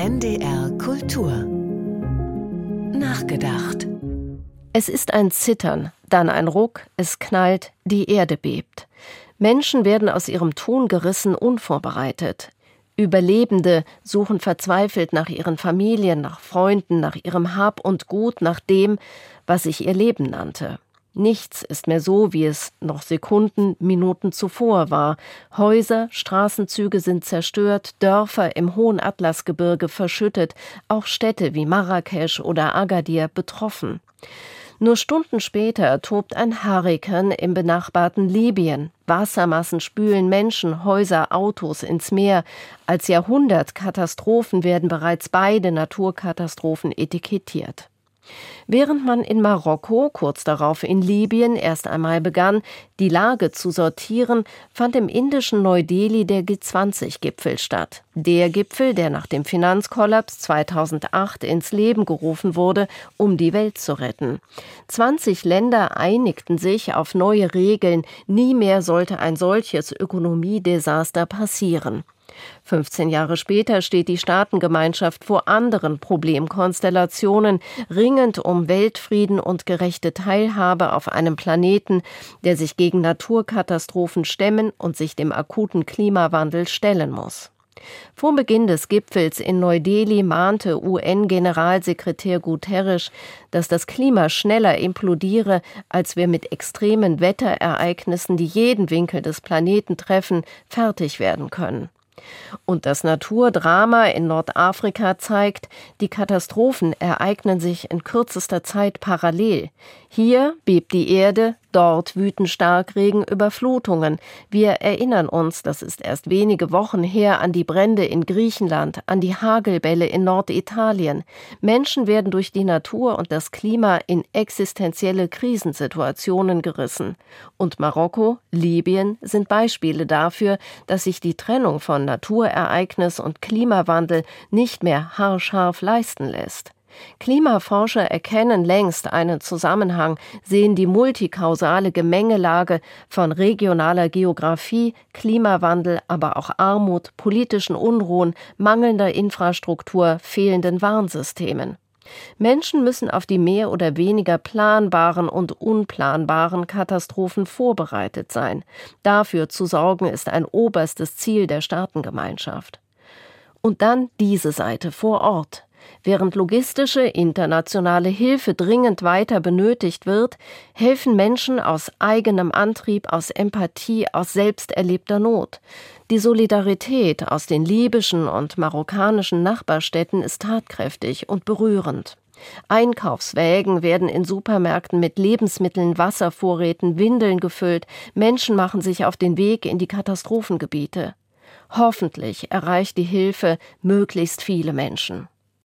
NDR Kultur Nachgedacht Es ist ein Zittern, dann ein Ruck, es knallt, die Erde bebt. Menschen werden aus ihrem Tun gerissen, unvorbereitet. Überlebende suchen verzweifelt nach ihren Familien, nach Freunden, nach ihrem Hab und Gut, nach dem, was sich ihr Leben nannte. Nichts ist mehr so, wie es noch Sekunden, Minuten zuvor war. Häuser, Straßenzüge sind zerstört, Dörfer im hohen Atlasgebirge verschüttet, auch Städte wie Marrakesch oder Agadir betroffen. Nur Stunden später tobt ein Hurrikan im benachbarten Libyen. Wassermassen spülen Menschen, Häuser, Autos ins Meer. Als Jahrhundertkatastrophen werden bereits beide Naturkatastrophen etikettiert. Während man in Marokko, kurz darauf in Libyen erst einmal begann, die Lage zu sortieren, fand im indischen Neu-Delhi der G20-Gipfel statt. Der Gipfel, der nach dem Finanzkollaps 2008 ins Leben gerufen wurde, um die Welt zu retten. 20 Länder einigten sich auf neue Regeln. Nie mehr sollte ein solches Ökonomiedesaster passieren. 15 Jahre später steht die Staatengemeinschaft vor anderen Problemkonstellationen, ringend um Weltfrieden und gerechte Teilhabe auf einem Planeten, der sich gegen Naturkatastrophen stemmen und sich dem akuten Klimawandel stellen muss. Vor Beginn des Gipfels in Neu-Delhi mahnte UN-Generalsekretär Guterres, dass das Klima schneller implodiere, als wir mit extremen Wetterereignissen, die jeden Winkel des Planeten treffen, fertig werden können. Und das Naturdrama in Nordafrika zeigt, die Katastrophen ereignen sich in kürzester Zeit parallel. Hier bebt die Erde, Dort wüten Starkregen Überflutungen. Wir erinnern uns, das ist erst wenige Wochen her, an die Brände in Griechenland, an die Hagelbälle in Norditalien. Menschen werden durch die Natur und das Klima in existenzielle Krisensituationen gerissen. Und Marokko, Libyen sind Beispiele dafür, dass sich die Trennung von Naturereignis und Klimawandel nicht mehr haarscharf leisten lässt. Klimaforscher erkennen längst einen Zusammenhang, sehen die multikausale Gemengelage von regionaler Geographie, Klimawandel, aber auch Armut, politischen Unruhen, mangelnder Infrastruktur, fehlenden Warnsystemen. Menschen müssen auf die mehr oder weniger planbaren und unplanbaren Katastrophen vorbereitet sein. Dafür zu sorgen ist ein oberstes Ziel der Staatengemeinschaft. Und dann diese Seite vor Ort. Während logistische internationale Hilfe dringend weiter benötigt wird, helfen Menschen aus eigenem Antrieb, aus Empathie, aus selbst erlebter Not. Die Solidarität aus den libyschen und marokkanischen Nachbarstädten ist tatkräftig und berührend. Einkaufswägen werden in Supermärkten mit Lebensmitteln, Wasservorräten, Windeln gefüllt, Menschen machen sich auf den Weg in die Katastrophengebiete. Hoffentlich erreicht die Hilfe möglichst viele Menschen.